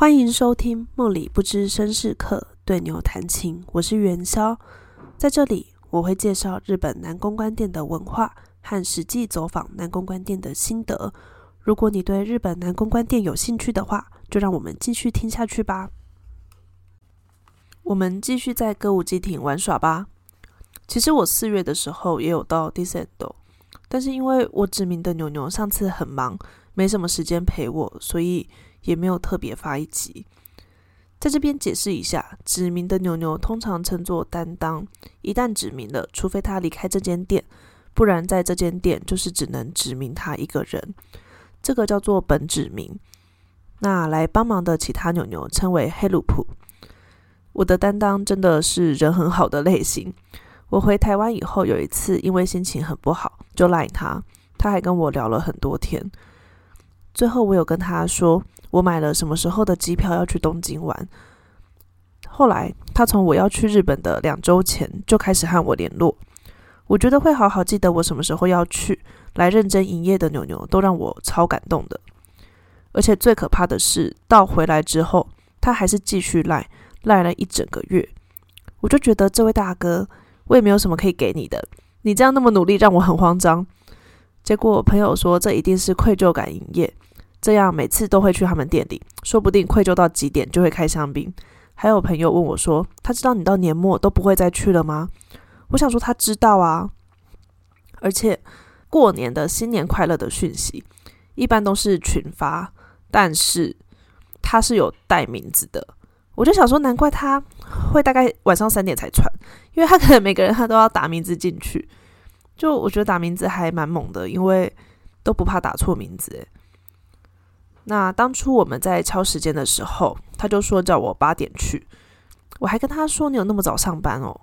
欢迎收听《梦里不知身是客，对牛弹琴》。我是元宵，在这里我会介绍日本南宫关店的文化和实际走访南宫关店的心得。如果你对日本南宫关店有兴趣的话，就让我们继续听下去吧。我们继续在歌舞伎町玩耍吧。其实我四月的时候也有到 Disendo，但是因为我指名的牛牛上次很忙，没什么时间陪我，所以。也没有特别发一集，在这边解释一下，指名的牛牛通常称作担当。一旦指名了，除非他离开这间店，不然在这间店就是只能指名他一个人，这个叫做本指名。那来帮忙的其他牛牛称为黑鲁普。我的担当真的是人很好的类型。我回台湾以后，有一次因为心情很不好，就赖他，他还跟我聊了很多天。最后我有跟他说。我买了什么时候的机票要去东京玩？后来他从我要去日本的两周前就开始和我联络。我觉得会好好记得我什么时候要去，来认真营业的牛牛都让我超感动的。而且最可怕的是，到回来之后，他还是继续赖赖了一整个月。我就觉得这位大哥，我也没有什么可以给你的，你这样那么努力，让我很慌张。结果朋友说，这一定是愧疚感营业。这样每次都会去他们店里，说不定愧疚到极点就会开香槟。还有朋友问我说：“他知道你到年末都不会再去了吗？”我想说他知道啊，而且过年的新年快乐的讯息一般都是群发，但是他是有带名字的。我就想说，难怪他会大概晚上三点才传，因为他可能每个人他都要打名字进去。就我觉得打名字还蛮猛的，因为都不怕打错名字诶。那当初我们在敲时间的时候，他就说叫我八点去，我还跟他说你有那么早上班哦，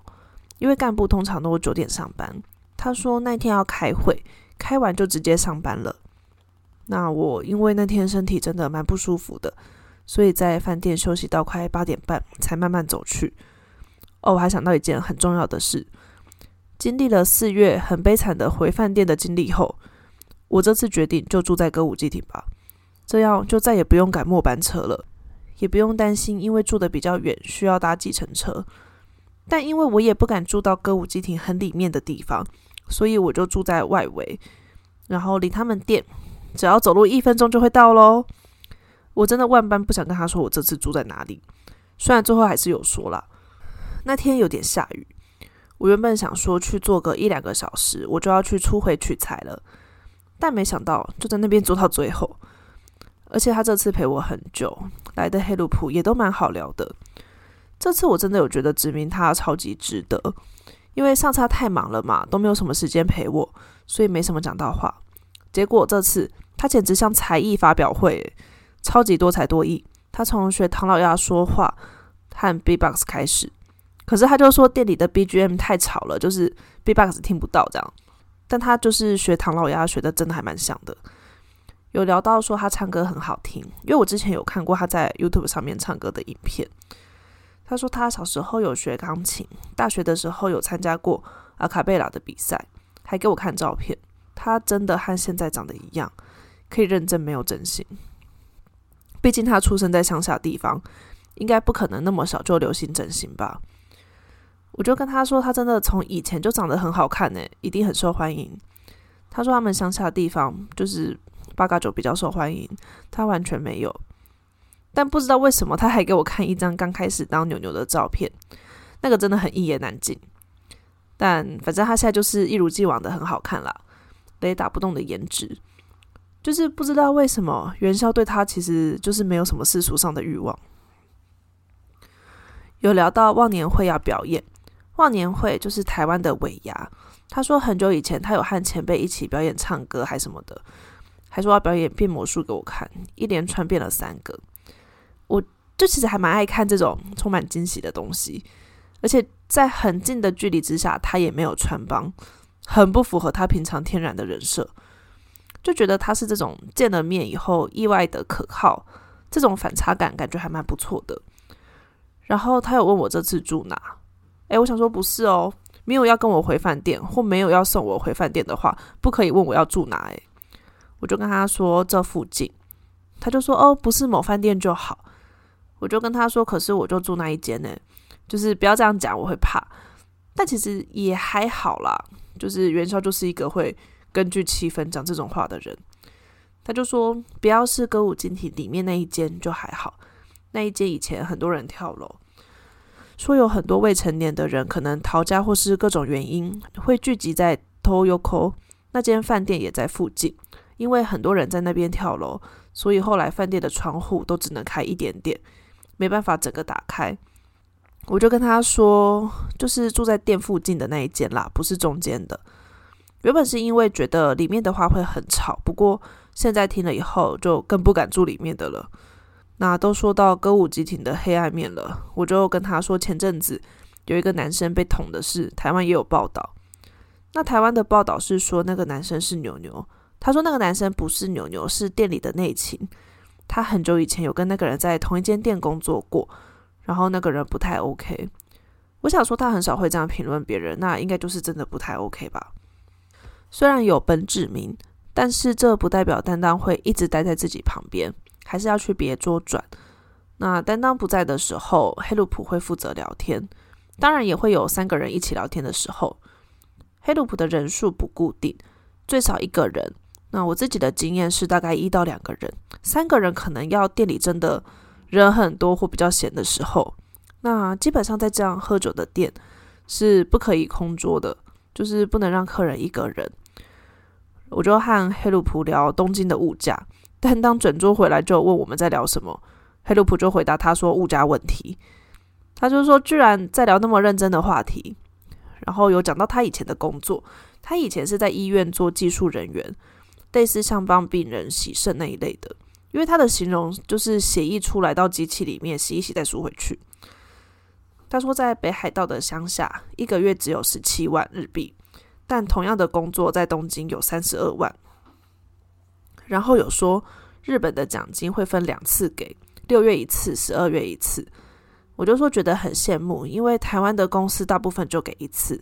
因为干部通常都九点上班。他说那天要开会，开完就直接上班了。那我因为那天身体真的蛮不舒服的，所以在饭店休息到快八点半才慢慢走去。哦，我还想到一件很重要的事，经历了四月很悲惨的回饭店的经历后，我这次决定就住在歌舞伎町吧。这样就再也不用赶末班车了，也不用担心因为住的比较远需要搭计程车。但因为我也不敢住到歌舞伎町很里面的地方，所以我就住在外围，然后离他们店只要走路一分钟就会到喽。我真的万般不想跟他说我这次住在哪里，虽然最后还是有说了。那天有点下雨，我原本想说去坐个一两个小时，我就要去出回取材了，但没想到就在那边坐到最后。而且他这次陪我很久，来的黑鲁普也都蛮好聊的。这次我真的有觉得指明他超级值得，因为上次他太忙了嘛，都没有什么时间陪我，所以没什么讲到话。结果这次他简直像才艺发表会，超级多才多艺。他从学唐老鸭说话和 B-box 开始，可是他就说店里的 BGM 太吵了，就是 B-box 听不到这样。但他就是学唐老鸭学的真的还蛮像的。有聊到说他唱歌很好听，因为我之前有看过他在 YouTube 上面唱歌的影片。他说他小时候有学钢琴，大学的时候有参加过阿卡贝拉的比赛，还给我看照片。他真的和现在长得一样，可以认证没有整形。毕竟他出生在乡下地方，应该不可能那么小就流行整形吧。我就跟他说，他真的从以前就长得很好看呢，一定很受欢迎。他说他们乡下地方就是。八嘎九比较受欢迎，他完全没有。但不知道为什么，他还给我看一张刚开始当牛牛的照片，那个真的很一言难尽。但反正他现在就是一如既往的很好看啦，雷打不动的颜值。就是不知道为什么元宵对他其实就是没有什么世俗上的欲望。有聊到忘年会要表演，忘年会就是台湾的尾牙。他说很久以前他有和前辈一起表演唱歌还什么的。还说要表演变魔术给我看，一连串变了三个。我就其实还蛮爱看这种充满惊喜的东西，而且在很近的距离之下，他也没有穿帮，很不符合他平常天然的人设。就觉得他是这种见了面以后意外的可靠，这种反差感感觉还蛮不错的。然后他有问我这次住哪？诶，我想说不是哦，没有要跟我回饭店，或没有要送我回饭店的话，不可以问我要住哪。诶。我就跟他说这附近，他就说哦，不是某饭店就好。我就跟他说：“可是我就住那一间呢，就是不要这样讲，我会怕。”但其实也还好啦，就是元宵就是一个会根据气氛讲这种话的人。他就说：“不要是歌舞精体里面那一间就还好，那一间以前很多人跳楼，说有很多未成年的人可能逃家或是各种原因会聚集在 Toyoko 那间饭店也在附近，因为很多人在那边跳楼，所以后来饭店的窗户都只能开一点点。”没办法，整个打开，我就跟他说，就是住在店附近的那一间啦，不是中间的。原本是因为觉得里面的话会很吵，不过现在听了以后，就更不敢住里面的了。那都说到歌舞伎町的黑暗面了，我就跟他说，前阵子有一个男生被捅的事，台湾也有报道。那台湾的报道是说那个男生是牛牛，他说那个男生不是牛牛，是店里的内勤。他很久以前有跟那个人在同一间店工作过，然后那个人不太 OK。我想说他很少会这样评论别人，那应该就是真的不太 OK 吧。虽然有本指名，但是这不代表担当会一直待在自己旁边，还是要去别桌转。那担当不在的时候，黑鲁普会负责聊天，当然也会有三个人一起聊天的时候。黑鲁普的人数不固定，最少一个人。那我自己的经验是大概一到两个人，三个人可能要店里真的人很多或比较闲的时候。那基本上在这样喝酒的店是不可以空桌的，就是不能让客人一个人。我就和黑鲁普聊东京的物价，但当整桌回来就问我们在聊什么，黑鲁普就回答他说物价问题。他就说居然在聊那么认真的话题，然后有讲到他以前的工作，他以前是在医院做技术人员。类似像帮病人洗肾那一类的，因为他的形容就是血液出来到机器里面洗一洗再输回去。他说在北海道的乡下，一个月只有十七万日币，但同样的工作在东京有三十二万。然后有说日本的奖金会分两次给，六月一次，十二月一次。我就说觉得很羡慕，因为台湾的公司大部分就给一次。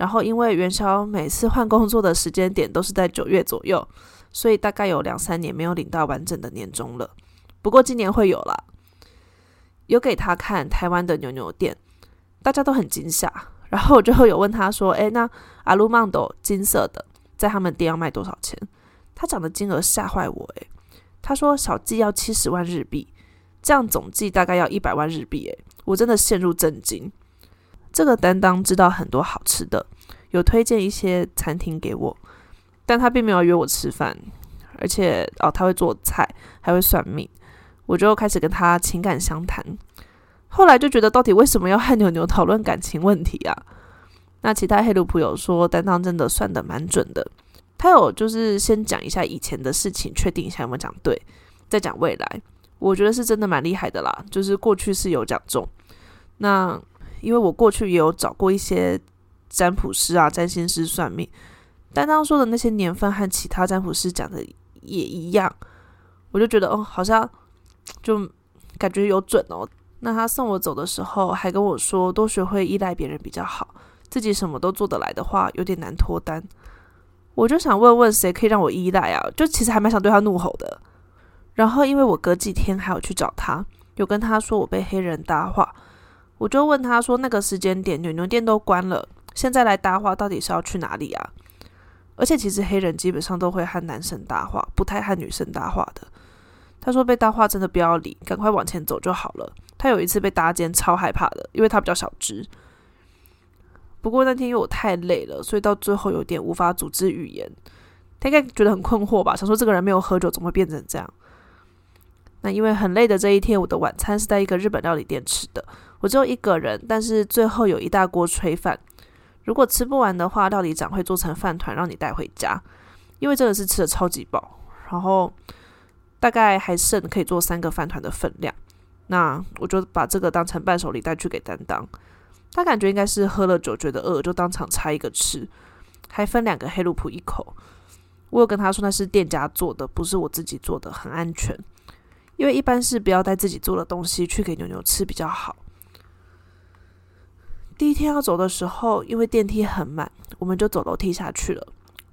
然后，因为元宵每次换工作的时间点都是在九月左右，所以大概有两三年没有领到完整的年终了。不过今年会有啦，有给他看台湾的牛牛店，大家都很惊吓。然后我就有问他说：“诶，那阿鲁曼斗金色的在他们店要卖多少钱？”他讲的金额吓坏我，诶，他说小计要七十万日币，这样总计大概要一百万日币，诶，我真的陷入震惊。这个担当知道很多好吃的，有推荐一些餐厅给我，但他并没有约我吃饭，而且哦，他会做菜，还会算命，我就开始跟他情感相谈。后来就觉得，到底为什么要和牛牛讨论感情问题啊？那其他黑奴朋友说，担当真的算的蛮准的。他有就是先讲一下以前的事情，确定一下有没有讲对，再讲未来。我觉得是真的蛮厉害的啦，就是过去是有讲中。那。因为我过去也有找过一些占卜师啊、占星师算命，但他说的那些年份和其他占卜师讲的也一样，我就觉得哦，好像就感觉有准哦。那他送我走的时候还跟我说，多学会依赖别人比较好，自己什么都做得来的话，有点难脱单。我就想问问谁可以让我依赖啊？就其实还蛮想对他怒吼的。然后因为我隔几天还有去找他，有跟他说我被黑人搭话。我就问他说：“那个时间点，牛牛店都关了，现在来搭话，到底是要去哪里啊？”而且其实黑人基本上都会和男生搭话，不太和女生搭话的。他说：“被搭话真的不要理，赶快往前走就好了。”他有一次被搭肩，超害怕的，因为他比较小只。不过那天因为我太累了，所以到最后有点无法组织语言。他应该觉得很困惑吧，想说这个人没有喝酒，怎么会变成这样？那因为很累的这一天，我的晚餐是在一个日本料理店吃的。我只有一个人，但是最后有一大锅炊饭。如果吃不完的话，料理长会做成饭团让你带回家。因为真的是吃的超级饱，然后大概还剩可以做三个饭团的分量。那我就把这个当成伴手礼带去给担当。他感觉应该是喝了酒觉得饿，就当场拆一个吃，还分两个黑鲁普一口。我有跟他说那是店家做的，不是我自己做的，很安全。因为一般是不要带自己做的东西去给牛牛吃比较好。第一天要走的时候，因为电梯很满，我们就走楼梯下去了。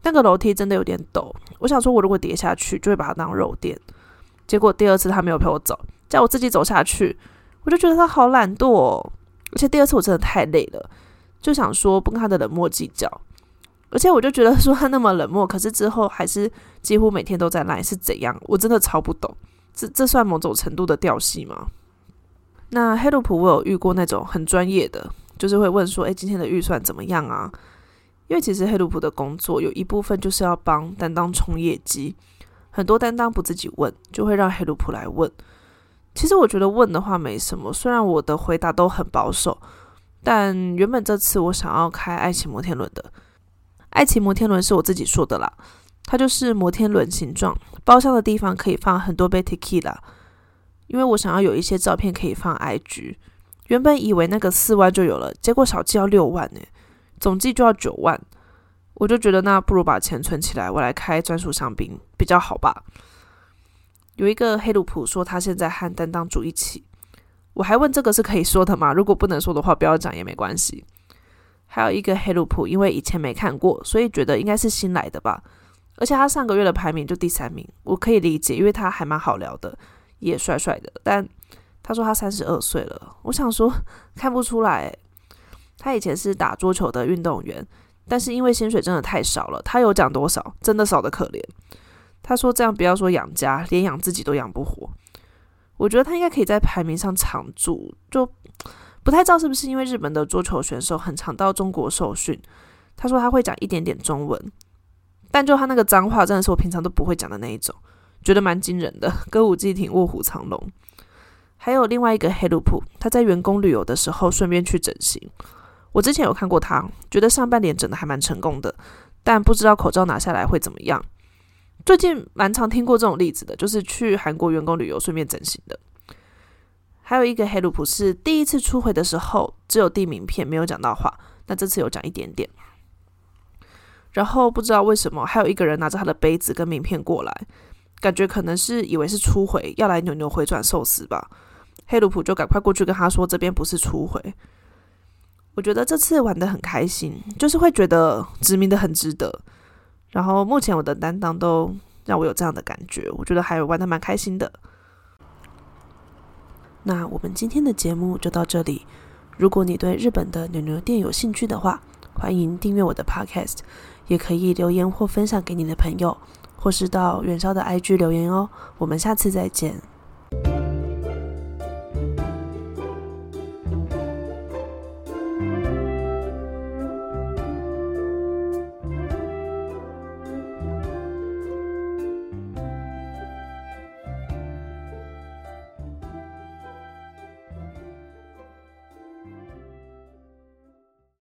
那个楼梯真的有点陡，我想说，我如果跌下去，就会把它当肉垫。结果第二次他没有陪我走，叫我自己走下去，我就觉得他好懒惰。哦。而且第二次我真的太累了，就想说不跟他的冷漠计较。而且我就觉得说他那么冷漠，可是之后还是几乎每天都在来，是怎样？我真的超不懂。这这算某种程度的调戏吗？那黑路普我有遇过那种很专业的，就是会问说：“诶，今天的预算怎么样啊？”因为其实黑鲁普的工作有一部分就是要帮担当冲业绩，很多担当不自己问，就会让黑鲁普来问。其实我觉得问的话没什么，虽然我的回答都很保守，但原本这次我想要开爱情摩天轮的，爱情摩天轮是我自己说的啦，它就是摩天轮形状，包厢的地方可以放很多杯 tequila，因为我想要有一些照片可以放 IG。原本以为那个四万就有了，结果小计要六万呢。总计就要九万，我就觉得那不如把钱存起来，我来开专属香槟比较好吧。有一个黑鲁普说他现在和担当住一起，我还问这个是可以说的吗？如果不能说的话，不要讲也没关系。还有一个黑鲁普，因为以前没看过，所以觉得应该是新来的吧。而且他上个月的排名就第三名，我可以理解，因为他还蛮好聊的，也帅帅的。但他说他三十二岁了，我想说看不出来。他以前是打桌球的运动员，但是因为薪水真的太少了，他有讲多少，真的少的可怜。他说这样不要说养家，连养自己都养不活。我觉得他应该可以在排名上常驻，就不太知道是不是因为日本的桌球选手很常到中国受训。他说他会讲一点点中文，但就他那个脏话真的是我平常都不会讲的那一种，觉得蛮惊人的，歌舞伎町卧虎藏龙。还有另外一个黑鲁普，他在员工旅游的时候顺便去整形。我之前有看过他，觉得上半脸整的还蛮成功的，但不知道口罩拿下来会怎么样。最近蛮常听过这种例子的，就是去韩国员工旅游顺便整形的。还有一个黑鲁普是第一次出回的时候只有递名片没有讲到话，那这次有讲一点点。然后不知道为什么还有一个人拿着他的杯子跟名片过来，感觉可能是以为是初回要来扭扭回转寿司吧。黑鲁普就赶快过去跟他说这边不是初回。我觉得这次玩的很开心，就是会觉得殖民的很值得。然后目前我的担当都让我有这样的感觉，我觉得还玩的蛮开心的。那我们今天的节目就到这里。如果你对日本的牛牛店有兴趣的话，欢迎订阅我的 Podcast，也可以留言或分享给你的朋友，或是到元宵的 IG 留言哦。我们下次再见。